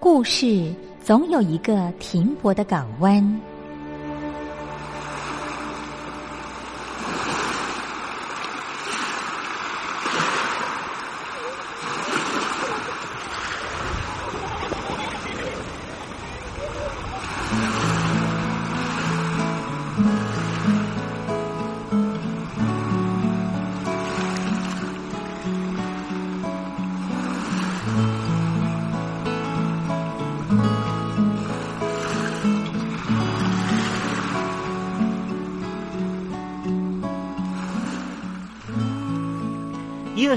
故事总有一个停泊的港湾。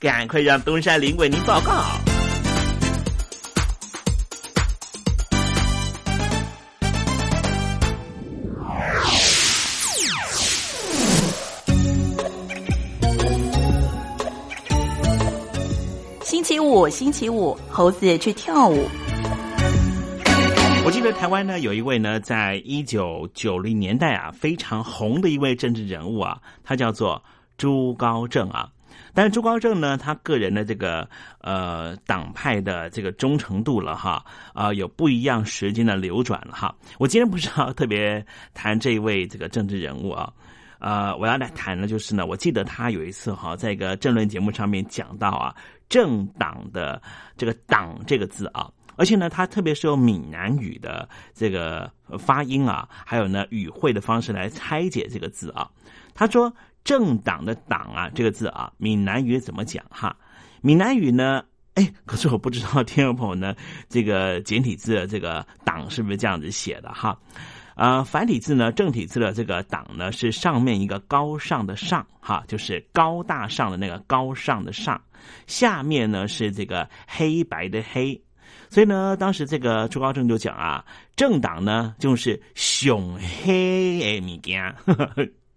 赶快让东山林为您报告。星期五，星期五，猴子去跳舞。我记得台湾呢有一位呢，在一九九零年代啊非常红的一位政治人物啊，他叫做朱高正啊。但是朱高正呢，他个人的这个呃党派的这个忠诚度了哈，啊有不一样时间的流转了哈。我今天不是要特别谈这一位这个政治人物啊，呃，我要来谈的就是呢，我记得他有一次哈，在一个政论节目上面讲到啊，政党的这个“党”这个字啊，而且呢，他特别是用闽南语的这个发音啊，还有呢语汇的方式来拆解这个字啊，他说。政党的“党”啊，这个字啊，闽南语怎么讲哈？闽南语呢？哎，可是我不知道听众朋友呢，这个简体字的这个“党”是不是这样子写的哈？啊，繁体字呢，正体字的这个“党”呢，是上面一个高尚的“上”哈，就是高大上的那个高尚的“上”，下面呢是这个黑白的“黑”，所以呢，当时这个朱高正就讲啊，政党呢就是熊黑的物件。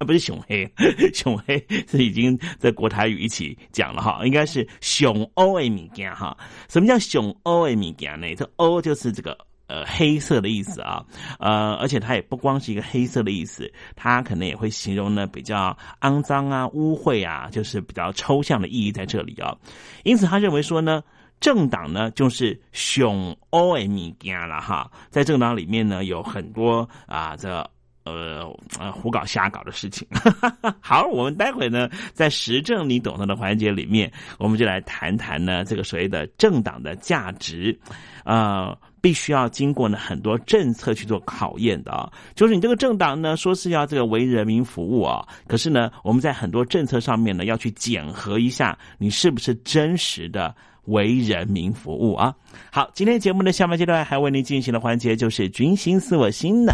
啊，不是熊黑，熊黑是已经在国台语一起讲了哈，应该是熊欧的物件哈。什么叫熊欧的物件呢？这欧就是这个呃黑色的意思啊，呃，而且它也不光是一个黑色的意思，它可能也会形容呢比较肮脏啊、污秽啊，就是比较抽象的意义在这里啊。因此，他认为说呢，政党呢就是熊欧的物件了哈，在政党里面呢有很多啊这。呃呃，胡搞瞎搞的事情。好，我们待会呢，在时政你懂得的环节里面，我们就来谈谈呢这个所谓的政党的价值。呃，必须要经过呢很多政策去做考验的啊。就是你这个政党呢，说是要这个为人民服务啊，可是呢，我们在很多政策上面呢，要去检核一下你是不是真实的为人民服务啊。好，今天节目的下半阶段还为您进行的环节就是“军心似我心”的。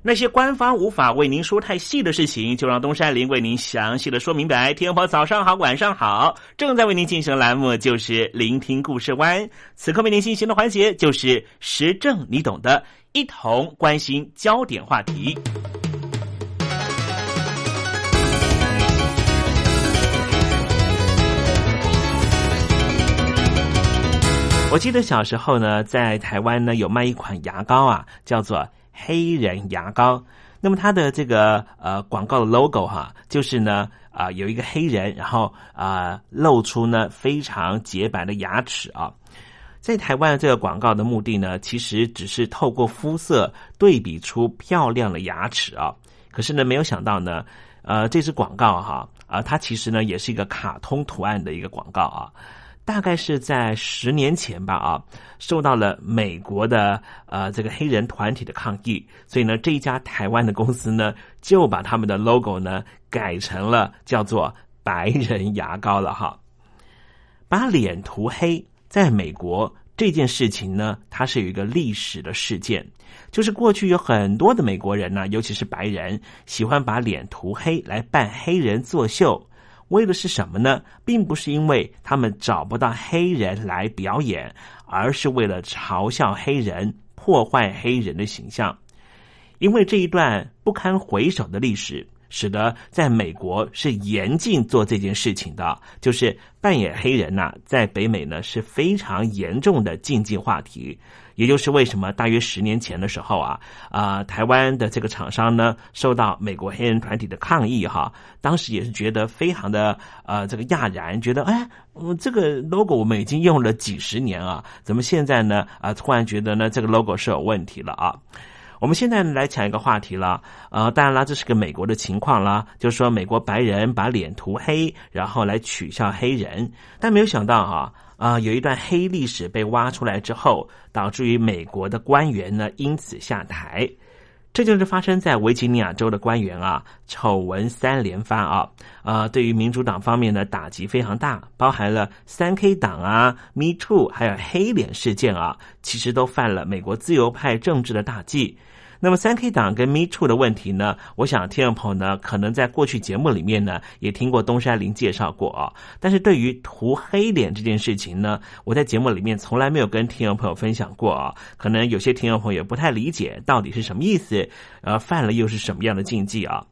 那些官方无法为您说太细的事情，就让东山林为您详细的说明白。天婆早上好，晚上好，正在为您进行的栏目就是聆听故事湾。此刻为您进行的环节就是时政，你懂的，一同关心焦点话题。我记得小时候呢，在台湾呢有卖一款牙膏啊，叫做黑人牙膏。那么它的这个呃广告的 logo 哈，就是呢啊、有一个黑人，然后啊、露出呢非常洁白的牙齿啊。在台湾这个广告的目的呢，其实只是透过肤色对比出漂亮的牙齿啊。可是呢，没有想到呢，呃，这支广告哈啊、它其实呢也是一个卡通图案的一个广告啊。大概是在十年前吧啊，受到了美国的呃这个黑人团体的抗议，所以呢这一家台湾的公司呢就把他们的 logo 呢改成了叫做白人牙膏了哈。把脸涂黑，在美国这件事情呢，它是有一个历史的事件，就是过去有很多的美国人呢，尤其是白人，喜欢把脸涂黑来扮黑人作秀。为的是什么呢？并不是因为他们找不到黑人来表演，而是为了嘲笑黑人、破坏黑人的形象。因为这一段不堪回首的历史，使得在美国是严禁做这件事情的，就是扮演黑人呐、在北美呢是非常严重的禁忌话题。也就是为什么大约十年前的时候啊，啊、台湾的这个厂商呢，受到美国黑人团体的抗议哈，当时也是觉得非常的呃这个讶然，觉得哎，嗯，这个 logo 我们已经用了几十年啊，怎么现在呢啊、突然觉得呢这个 logo 是有问题了啊？我们现在来讲一个话题了，呃，当然啦，这是个美国的情况啦，就是说美国白人把脸涂黑，然后来取笑黑人，但没有想到哈、啊，有一段黑历史被挖出来之后，导致于美国的官员呢因此下台。这就是发生在维吉尼亚州的官员啊，丑闻三连发啊，呃，对于民主党方面的打击非常大，包含了三 K 党啊、Me Too，还有黑脸事件啊，其实都犯了美国自由派政治的大忌。那么三 K 党跟 Me Too 的问题呢，我想听众朋友呢，可能在过去节目里面呢，也听过东山林介绍过啊。但是对于涂黑脸这件事情呢，我在节目里面从来没有跟听众朋友分享过啊。可能有些听众朋友也不太理解到底是什么意思，呃，犯了又是什么样的禁忌啊？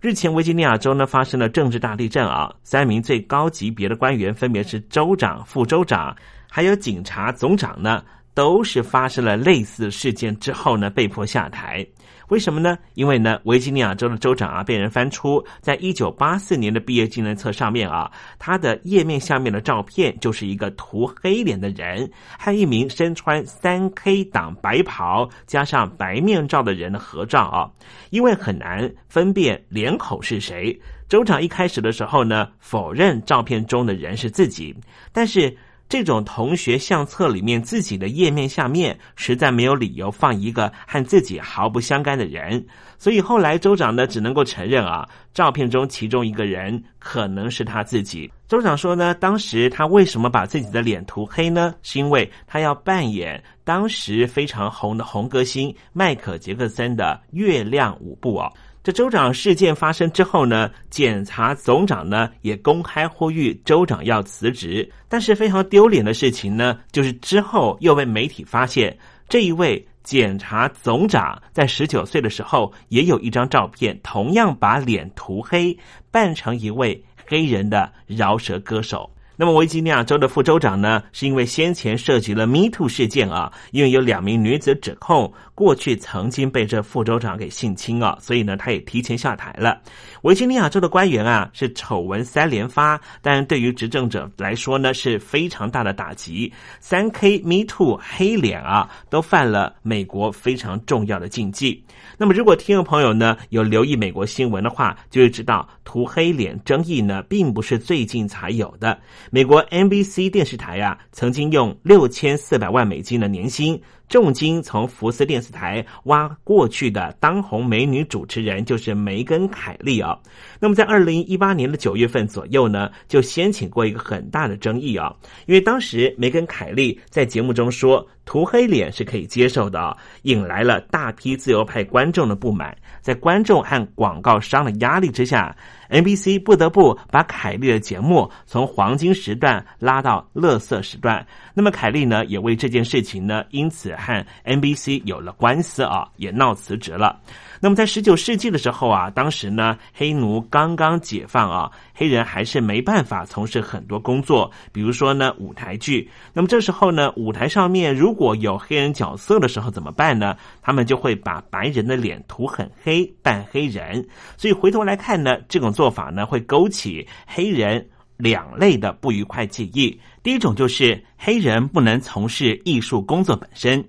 日前，维吉尼亚州呢发生了政治大地震啊，三名最高级别的官员，分别是州长、副州长，还有警察总长呢。都是发生了类似事件之后呢，被迫下台。为什么呢？因为呢，维吉尼亚州的州长啊，被人翻出在一九八四年的毕业纪念册上面啊，他的页面下面的照片就是一个涂黑脸的人，和一名身穿三 K 党白袍加上白面罩的人的合照啊。因为很难分辨脸口是谁，州长一开始的时候呢，否认照片中的人是自己，但是。这种同学相册里面自己的页面下面，实在没有理由放一个和自己毫不相干的人。所以后来州长呢，只能够承认啊，照片中其中一个人可能是他自己。州长说呢，当时他为什么把自己的脸涂黑呢？是因为他要扮演当时非常红的红歌星迈克杰克森的月亮舞步哦。这州长事件发生之后呢，检察总长呢也公开呼吁州长要辞职。但是非常丢脸的事情呢，就是之后又被媒体发现，这一位检察总长在十九岁的时候也有一张照片，同样把脸涂黑，扮成一位黑人的饶舌歌手。那么维吉尼亚州的副州长呢，是因为先前涉及了 Me Too 事件啊，因为有两名女子指控过去曾经被这副州长给性侵啊，所以呢，他也提前下台了。维吉尼亚州的官员啊，是丑闻三连发，但对于执政者来说呢，是非常大的打击。三 K Me Too 黑脸啊，都犯了美国非常重要的禁忌。那么，如果听众朋友呢有留意美国新闻的话，就会知道涂黑脸争议呢，并不是最近才有的。美国 NBC 电视台啊，曾经用六千四百万美金的年薪。重金从福斯电视台挖过去的当红美女主持人就是梅根凯利啊。那么在二零一八年的九月份左右呢，就掀起过一个很大的争议啊，因为当时梅根凯利在节目中说涂黑脸是可以接受的，引来了大批自由派观众的不满。在观众和广告商的压力之下，NBC 不得不把凯利的节目从黄金时段拉到乐色时段。那么凯利呢，也为这件事情呢，因此和 NBC 有了官司啊，也闹辞职了。那么在十九世纪的时候啊，当时呢黑奴刚刚解放啊，黑人还是没办法从事很多工作，比如说呢舞台剧。那么这时候呢，舞台上面如果有黑人角色的时候怎么办呢？他们就会把白人的脸涂很黑，扮黑人。所以回头来看呢，这种做法呢会勾起黑人两类的不愉快记忆。第一种就是黑人不能从事艺术工作本身，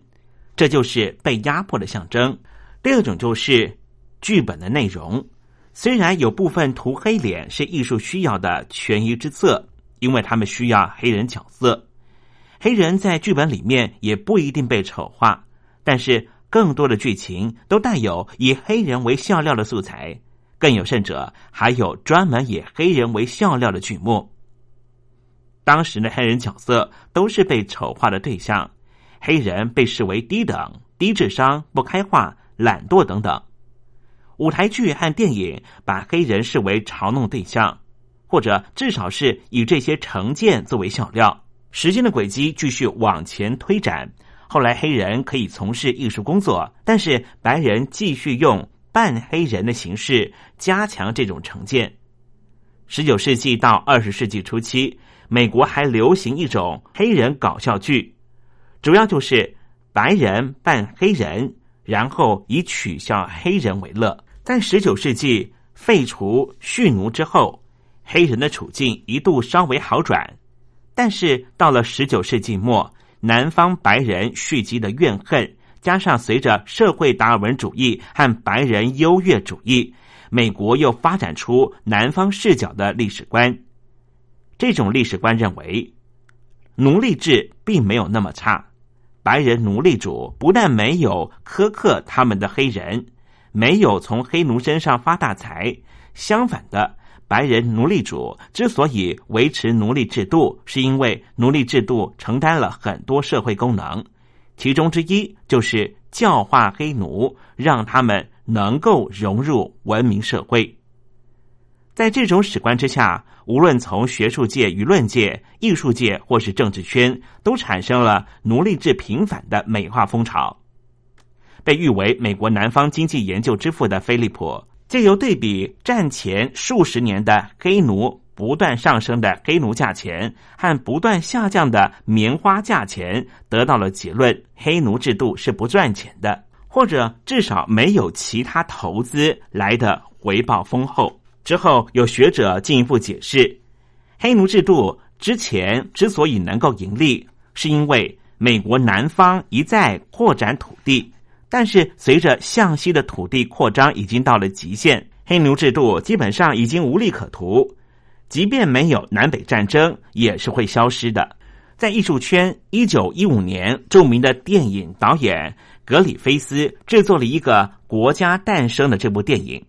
这就是被压迫的象征。第二种就是剧本的内容，虽然有部分涂黑脸是艺术需要的权宜之策，因为他们需要黑人角色，黑人在剧本里面也不一定被丑化，但是更多的剧情都带有以黑人为笑料的素材，更有甚者还有专门以黑人为笑料的剧目。当时的黑人角色都是被丑化的对象，黑人被视为低等、低智商、不开化。懒惰等等，舞台剧和电影把黑人视为嘲弄对象，或者至少是以这些成见作为笑料。时间的轨迹继续往前推展，后来黑人可以从事艺术工作，但是白人继续用扮黑人的形式加强这种成见。十九世纪到二十世纪初期，美国还流行一种黑人搞笑剧，主要就是白人扮黑人。然后以取笑黑人为乐。在十九世纪废除蓄奴之后，黑人的处境一度稍微好转。但是到了十九世纪末，南方白人蓄积的怨恨，加上随着社会达尔文主义和白人优越主义，美国又发展出南方视角的历史观。这种历史观认为，奴隶制并没有那么差。白人奴隶主不但没有苛刻他们的黑人，没有从黑奴身上发大财，相反的，白人奴隶主之所以维持奴隶制度，是因为奴隶制度承担了很多社会功能，其中之一就是教化黑奴，让他们能够融入文明社会。在这种史观之下，无论从学术界、舆论界、艺术界或是政治圈，都产生了奴隶制平反的美化风潮。被誉为美国南方经济研究之父的菲利普，借由对比战前数十年的黑奴不断上升的黑奴价钱和不断下降的棉花价钱，得到了结论：黑奴制度是不赚钱的，或者至少没有其他投资来的回报丰厚。之后，有学者进一步解释，黑奴制度之前之所以能够盈利，是因为美国南方一再扩展土地，但是随着向西的土地扩张已经到了极限，黑奴制度基本上已经无利可图，即便没有南北战争，也是会消失的。在艺术圈，一九一五年，著名的电影导演格里菲斯制作了一个《国家诞生》的这部电影。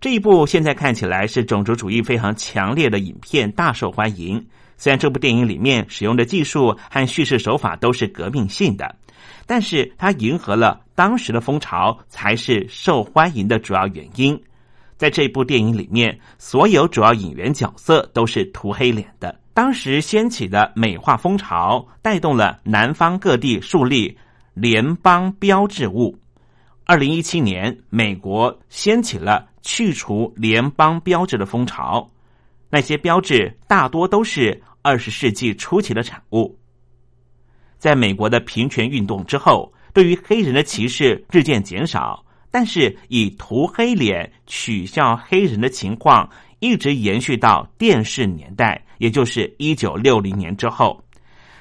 这一部现在看起来是种族主义非常强烈的影片，大受欢迎。虽然这部电影里面使用的技术和叙事手法都是革命性的，但是它迎合了当时的风潮，才是受欢迎的主要原因。在这部电影里面，所有主要演员角色都是涂黑脸的。当时掀起的美化风潮，带动了南方各地树立联邦标志物。二零一七年，美国掀起了去除联邦标志的风潮，那些标志大多都是二十世纪初期的产物。在美国的平权运动之后，对于黑人的歧视日渐减少，但是以涂黑脸取笑黑人的情况。一直延续到电视年代，也就是一九六零年之后，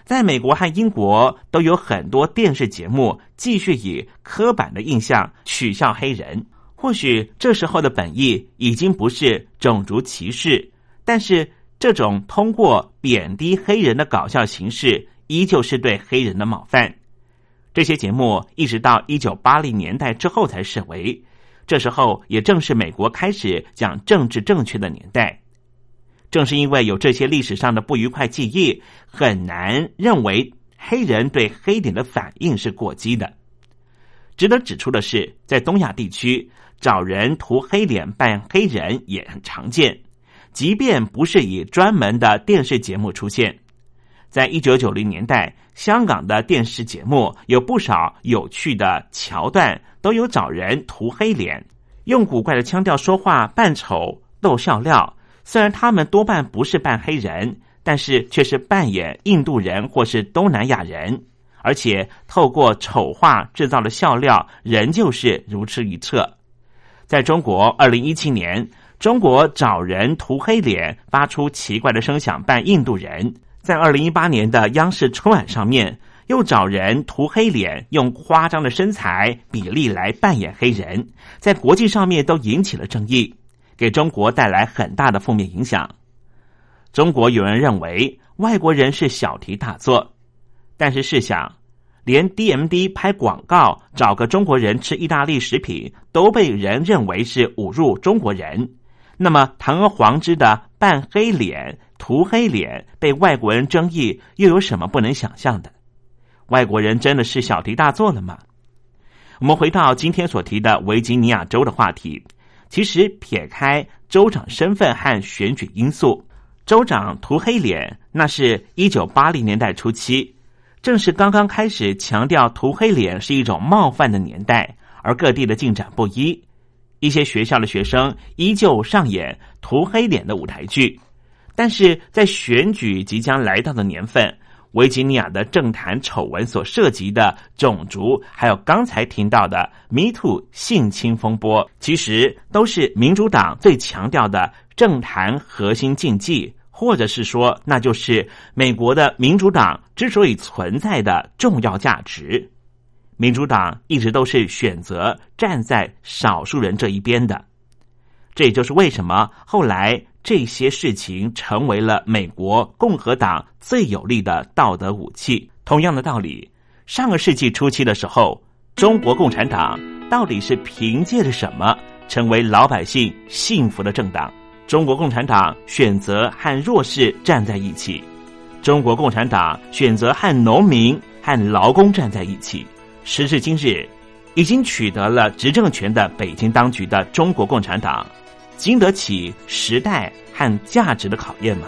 在美国和英国都有很多电视节目继续以刻板的印象取笑黑人。或许这时候的本意已经不是种族歧视，但是这种通过贬低黑人的搞笑形式，依旧是对黑人的冒犯。这些节目一直到一九八零年代之后才视为。这时候也正是美国开始讲政治正确的年代，正是因为有这些历史上的不愉快记忆，很难认为黑人对黑点的反应是过激的。值得指出的是，在东亚地区找人涂黑脸扮黑人也很常见，即便不是以专门的电视节目出现，在一九九零年代，香港的电视节目有不少有趣的桥段。都有找人涂黑脸，用古怪的腔调说话，扮丑逗笑料。虽然他们多半不是扮黑人，但是却是扮演印度人或是东南亚人，而且透过丑化制造的笑料，仍旧是如出一辙。在中国，二零一七年，中国找人涂黑脸，发出奇怪的声响，扮印度人。在二零一八年的央视春晚上面。又找人涂黑脸，用夸张的身材比例来扮演黑人，在国际上面都引起了争议，给中国带来很大的负面影响。中国有人认为外国人是小题大做，但是试想，连 DMD 拍广告找个中国人吃意大利食品都被人认为是侮辱中国人，那么堂而皇之的扮黑脸、涂黑脸被外国人争议，又有什么不能想象的？外国人真的是小题大做了吗？我们回到今天所提的维吉尼亚州的话题。其实撇开州长身份和选举因素，州长涂黑脸，那是一九八零年代初期，正是刚刚开始强调涂黑脸是一种冒犯的年代，而各地的进展不一。一些学校的学生依旧上演涂黑脸的舞台剧，但是在选举即将来到的年份。维吉尼亚的政坛丑闻所涉及的种族，还有刚才听到的 “Me Too” 性侵风波，其实都是民主党最强调的政坛核心禁忌，或者是说，那就是美国的民主党之所以存在的重要价值。民主党一直都是选择站在少数人这一边的，这也就是为什么后来。这些事情成为了美国共和党最有力的道德武器。同样的道理，上个世纪初期的时候，中国共产党到底是凭借着什么成为老百姓幸福的政党？中国共产党选择和弱势站在一起，中国共产党选择和农民和劳工站在一起。时至今日，已经取得了执政权的北京当局的中国共产党。经得起时代和价值的考验吗？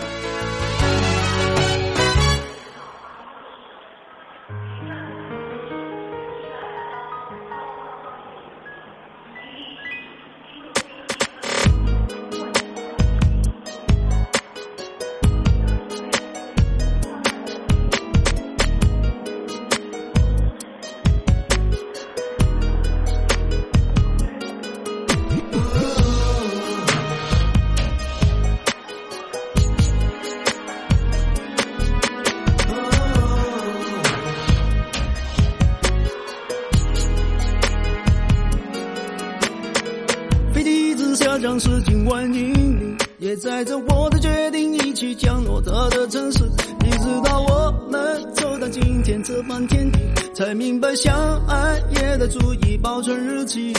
下降是近万英里，也载着我的决定一起降落他的城市。一直到我们走到今天这般天地，才明白相爱也得注意保存日期。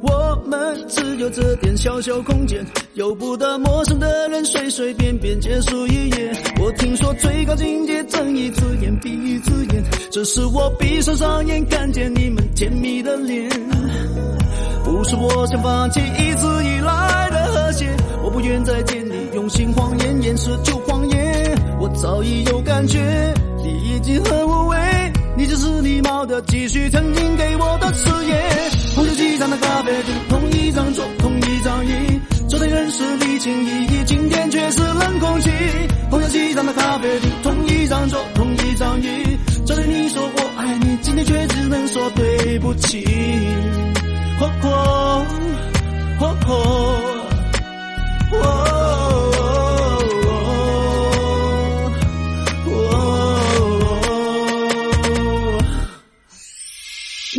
我们只有这点小小空间，由不得陌生的人随随便便结束一夜。我听说最高境界睁一只眼闭一只眼，这是我闭上双眼看见你们甜蜜的脸。不是我想放弃一直以来的和谐，我不愿再见你，用心谎言掩饰旧谎言。我早已有感觉，你已经很无味，你只是礼貌的继续曾经给我的誓言。同游机场的咖啡厅，同一张桌，同一张椅，昨天认识你情意义，今天却是冷空气。同游机场的咖啡厅，同一张桌，同一张椅，昨天你说我爱你，今天却只能说对不起。哦哦哦哦哦！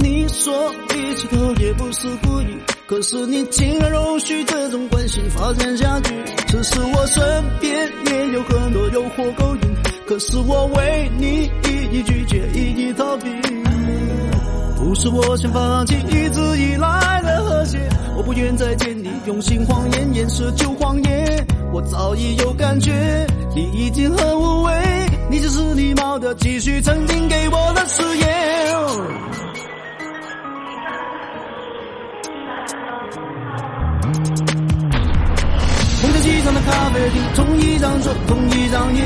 你说一起头也不是故意，可是你竟然容许这种关系发展下去。只是我身边也有很多诱惑勾引，可是我为你一一拒绝，一一逃避。是我想放弃一直以来的和谐，我不愿再见你，用心谎言掩饰旧谎言。我早已有感觉，你已经很无畏，你只是礼貌的继续曾经给我的誓言。同在机场的咖啡厅，同一张桌，同一张椅，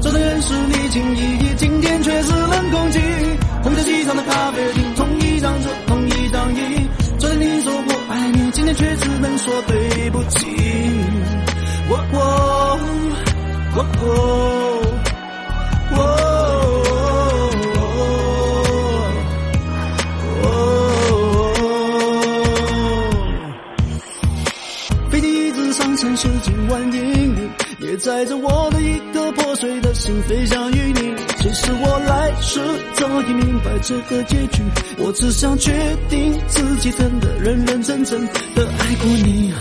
昨天认识你情意义，今天却是冷空气。同在机场的咖啡厅，同一一张桌，同一张椅，昨天你说我爱你，今天却只能说对不起。我我我我飞机一直上升是近万英里，也载着我的一颗破碎的心飞向于你。其实我来时早已明白这个结局，我只想确定自己真的认认真真的爱过你。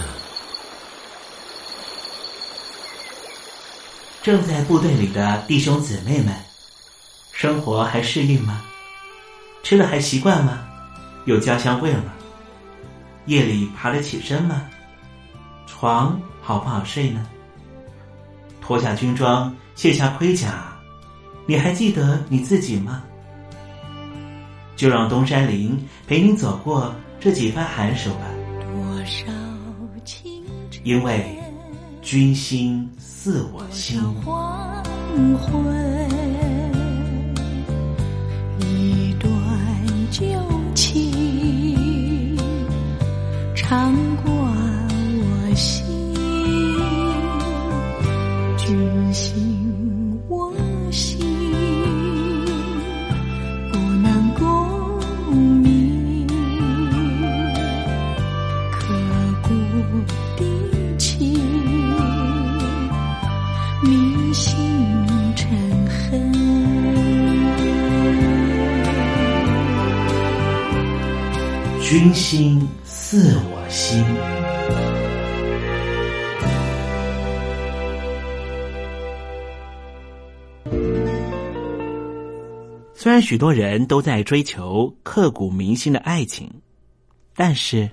正在部队里的弟兄姊妹们，生活还适应吗？吃的还习惯吗？有家乡味吗？夜里爬得起身吗？床好不好睡呢？脱下军装，卸下盔甲，你还记得你自己吗？就让东山林陪你走过这几番寒暑吧。因为君心似我心。黄昏，自我心。虽然许多人都在追求刻骨铭心的爱情，但是，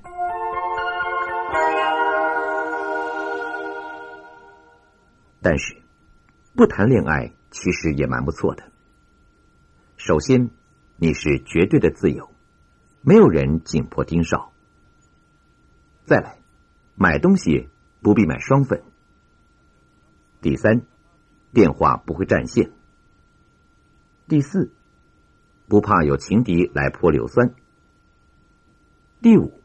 但是，不谈恋爱其实也蛮不错的。首先，你是绝对的自由，没有人紧迫盯梢。再来，买东西不必买双份。第三，电话不会占线。第四，不怕有情敌来泼硫酸。第五，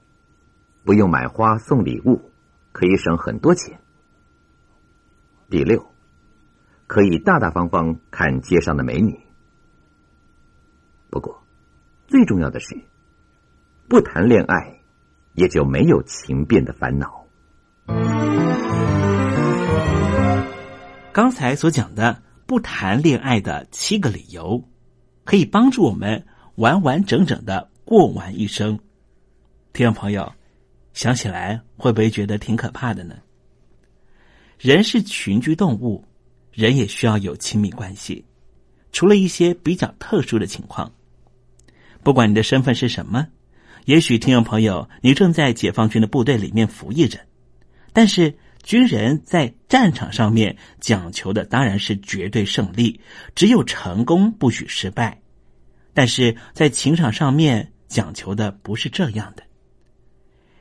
不用买花送礼物，可以省很多钱。第六，可以大大方方看街上的美女。不过，最重要的是，不谈恋爱，也就没有情变的烦恼。刚才所讲的不谈恋爱的七个理由，可以帮助我们完完整整的过完一生。听众朋友，想起来会不会觉得挺可怕的呢？人是群居动物，人也需要有亲密关系。除了一些比较特殊的情况，不管你的身份是什么，也许听众朋友你正在解放军的部队里面服役着，但是。军人在战场上面讲求的当然是绝对胜利，只有成功不许失败。但是在情场上面讲求的不是这样的。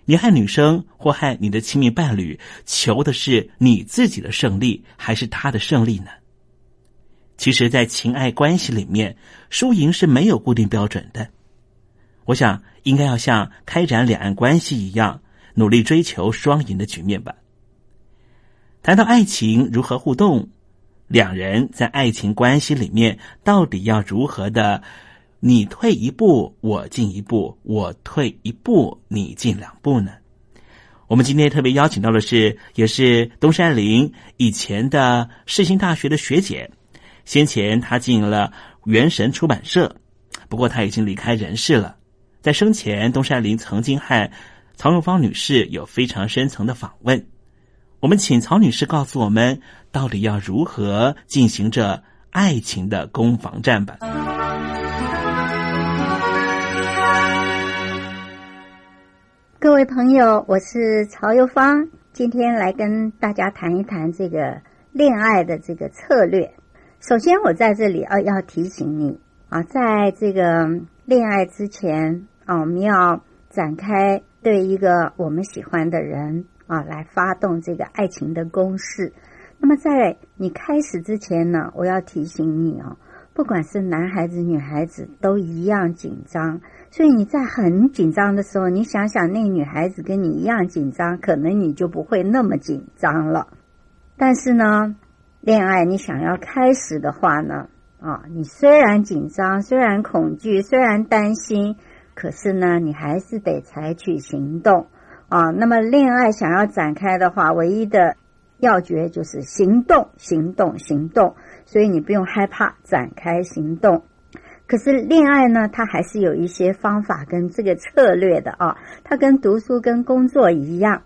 你害女生或害你的亲密伴侣，求的是你自己的胜利还是他的胜利呢？其实，在情爱关系里面，输赢是没有固定标准的。我想，应该要像开展两岸关系一样，努力追求双赢的局面吧。谈到爱情如何互动，两人在爱情关系里面到底要如何的？你退一步，我进一步；我退一步，你进两步呢？我们今天特别邀请到的是，也是东山林以前的世新大学的学姐。先前她进了元神出版社，不过她已经离开人世了。在生前，东山林曾经和曹永芳女士有非常深层的访问。我们请曹女士告诉我们，到底要如何进行着爱情的攻防战吧。各位朋友，我是曹幼芳，今天来跟大家谈一谈这个恋爱的这个策略。首先，我在这里要要提醒你啊，在这个恋爱之前啊，我们要展开对一个我们喜欢的人。啊，来发动这个爱情的攻势。那么，在你开始之前呢，我要提醒你哦，不管是男孩子、女孩子，都一样紧张。所以你在很紧张的时候，你想想那女孩子跟你一样紧张，可能你就不会那么紧张了。但是呢，恋爱你想要开始的话呢，啊，你虽然紧张，虽然恐惧，虽然担心，可是呢，你还是得采取行动。啊，那么恋爱想要展开的话，唯一的要诀就是行动，行动，行动。所以你不用害怕展开行动。可是恋爱呢，它还是有一些方法跟这个策略的啊。它跟读书跟工作一样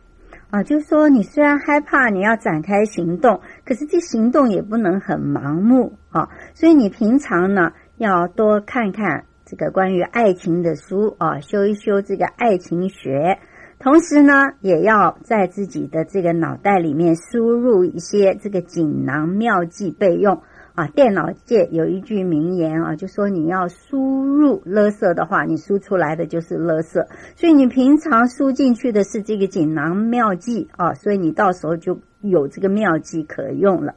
啊，就是说你虽然害怕你要展开行动，可是这行动也不能很盲目啊。所以你平常呢要多看看这个关于爱情的书啊，修一修这个爱情学。同时呢，也要在自己的这个脑袋里面输入一些这个锦囊妙计备用啊。电脑界有一句名言啊，就说你要输入勒色的话，你输出来的就是勒色。所以你平常输进去的是这个锦囊妙计啊，所以你到时候就有这个妙计可用了。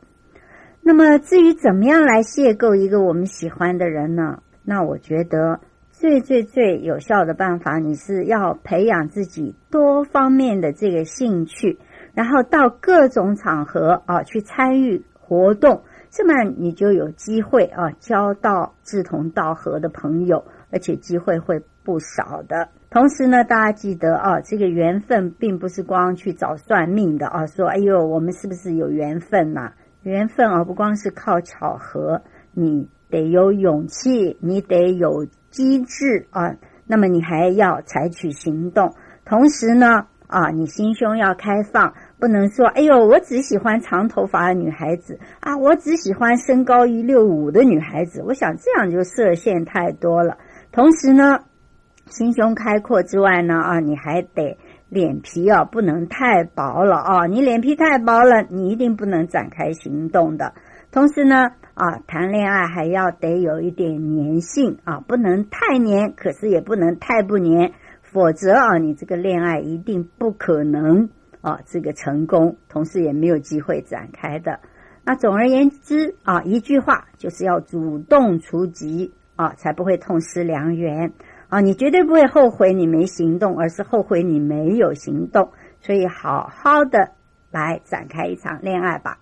那么至于怎么样来邂逅一个我们喜欢的人呢？那我觉得。最最最有效的办法，你是要培养自己多方面的这个兴趣，然后到各种场合啊去参与活动，这么你就有机会啊交到志同道合的朋友，而且机会会不少的。同时呢，大家记得啊，这个缘分并不是光去找算命的啊，说哎呦我们是不是有缘分呐？缘分啊不光是靠巧合，你得有勇气，你得有。机智啊，那么你还要采取行动，同时呢啊，你心胸要开放，不能说，哎呦，我只喜欢长头发的女孩子啊，我只喜欢身高一六五的女孩子。我想这样就设限太多了。同时呢，心胸开阔之外呢，啊，你还得脸皮啊不能太薄了啊，你脸皮太薄了，你一定不能展开行动的。同时呢，啊，谈恋爱还要得有一点粘性啊，不能太黏，可是也不能太不粘，否则啊，你这个恋爱一定不可能。啊，这个成功，同时也没有机会展开的。那总而言之啊，一句话就是要主动出击啊，才不会痛失良缘啊。你绝对不会后悔你没行动，而是后悔你没有行动。所以，好好的来展开一场恋爱吧。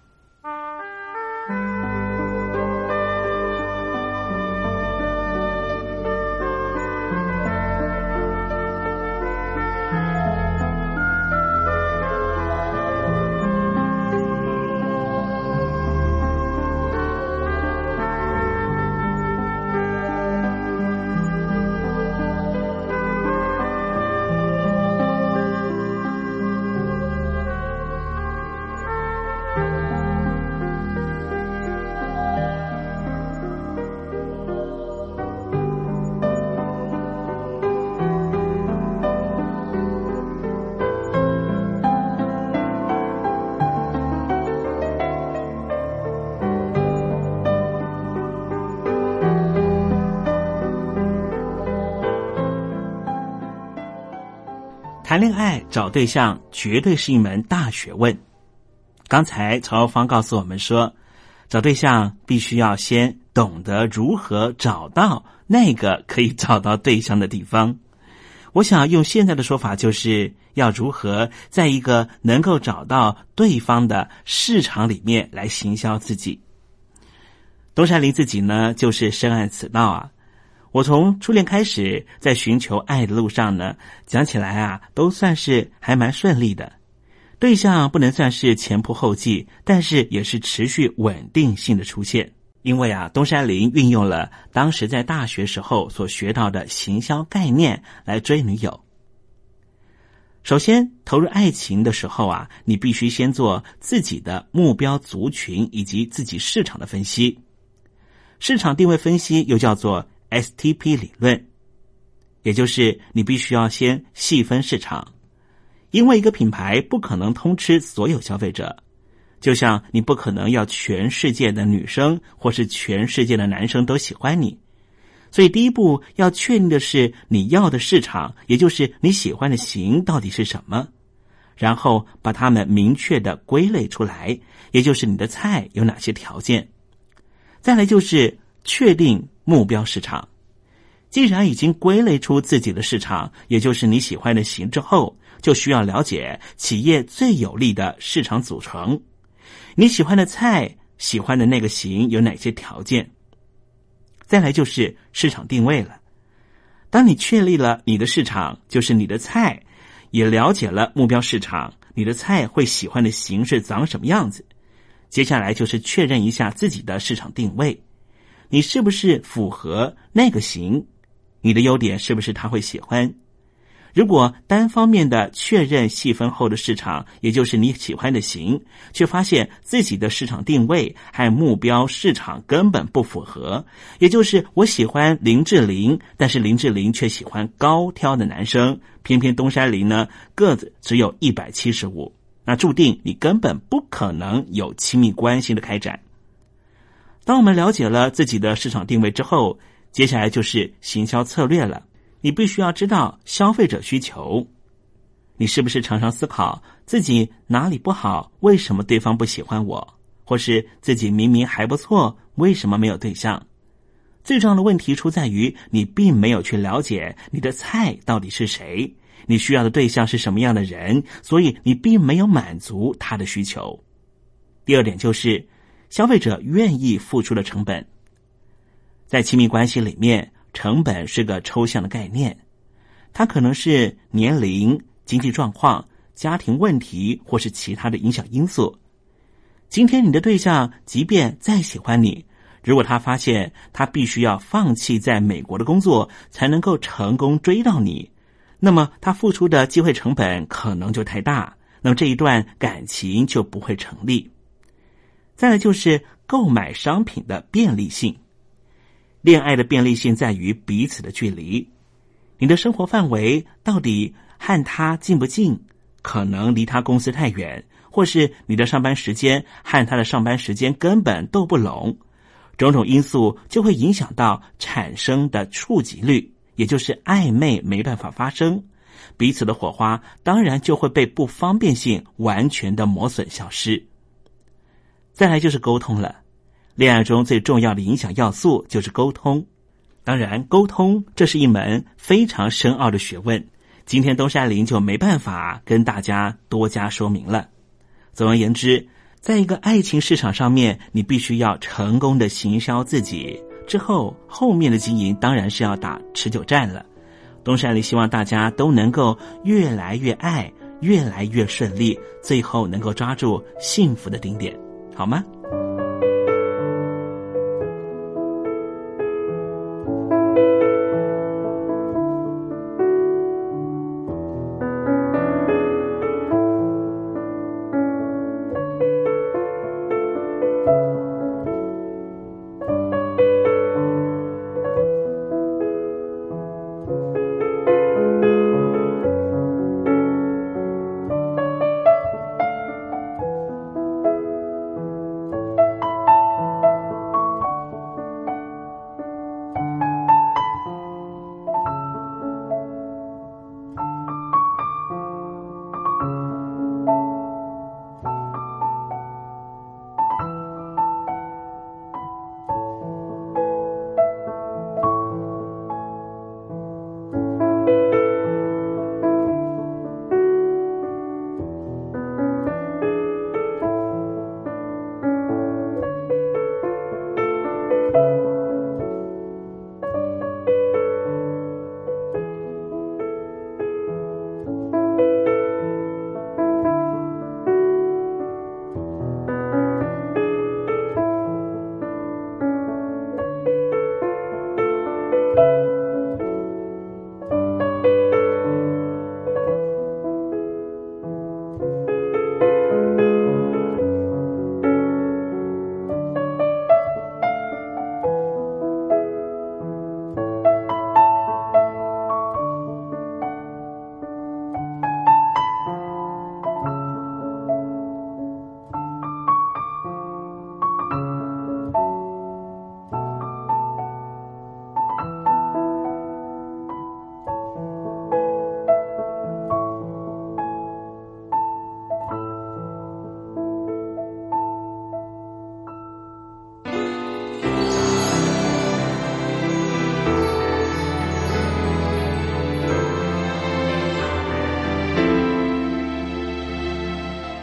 谈恋爱找对象绝对是一门大学问。刚才曹芳告诉我们说，找对象必须要先懂得如何找到那个可以找到对象的地方。我想用现在的说法，就是要如何在一个能够找到对方的市场里面来行销自己。东山林自己呢，就是深谙此道啊。我从初恋开始，在寻求爱的路上呢，讲起来啊，都算是还蛮顺利的。对象不能算是前仆后继，但是也是持续稳定性的出现。因为啊，东山林运用了当时在大学时候所学到的行销概念来追女友。首先，投入爱情的时候啊，你必须先做自己的目标族群以及自己市场的分析。市场定位分析又叫做。STP 理论，也就是你必须要先细分市场，因为一个品牌不可能通吃所有消费者，就像你不可能要全世界的女生或是全世界的男生都喜欢你，所以第一步要确定的是你要的市场，也就是你喜欢的型到底是什么，然后把它们明确的归类出来，也就是你的菜有哪些条件，再来就是确定。目标市场，既然已经归类出自己的市场，也就是你喜欢的型之后，就需要了解企业最有利的市场组成。你喜欢的菜，喜欢的那个型有哪些条件？再来就是市场定位了。当你确立了你的市场，就是你的菜，也了解了目标市场，你的菜会喜欢的形式长什么样子？接下来就是确认一下自己的市场定位。你是不是符合那个型？你的优点是不是他会喜欢？如果单方面的确认细分后的市场，也就是你喜欢的型，却发现自己的市场定位和目标市场根本不符合，也就是我喜欢林志玲，但是林志玲却喜欢高挑的男生，偏偏东山林呢个子只有一百七十五，那注定你根本不可能有亲密关系的开展。当我们了解了自己的市场定位之后，接下来就是行销策略了。你必须要知道消费者需求。你是不是常常思考自己哪里不好？为什么对方不喜欢我？或是自己明明还不错，为什么没有对象？最重要的问题出在于你并没有去了解你的菜到底是谁，你需要的对象是什么样的人，所以你并没有满足他的需求。第二点就是。消费者愿意付出的成本，在亲密关系里面，成本是个抽象的概念，它可能是年龄、经济状况、家庭问题，或是其他的影响因素。今天你的对象即便再喜欢你，如果他发现他必须要放弃在美国的工作才能够成功追到你，那么他付出的机会成本可能就太大，那么这一段感情就不会成立。再来就是购买商品的便利性，恋爱的便利性在于彼此的距离，你的生活范围到底和他近不近？可能离他公司太远，或是你的上班时间和他的上班时间根本斗不拢，种种因素就会影响到产生的触及率，也就是暧昧没办法发生，彼此的火花当然就会被不方便性完全的磨损消失。再来就是沟通了，恋爱中最重要的影响要素就是沟通。当然，沟通这是一门非常深奥的学问，今天东山林就没办法跟大家多加说明了。总而言之，在一个爱情市场上面，你必须要成功的行销自己，之后后面的经营当然是要打持久战了。东山林希望大家都能够越来越爱，越来越顺利，最后能够抓住幸福的顶点。好吗？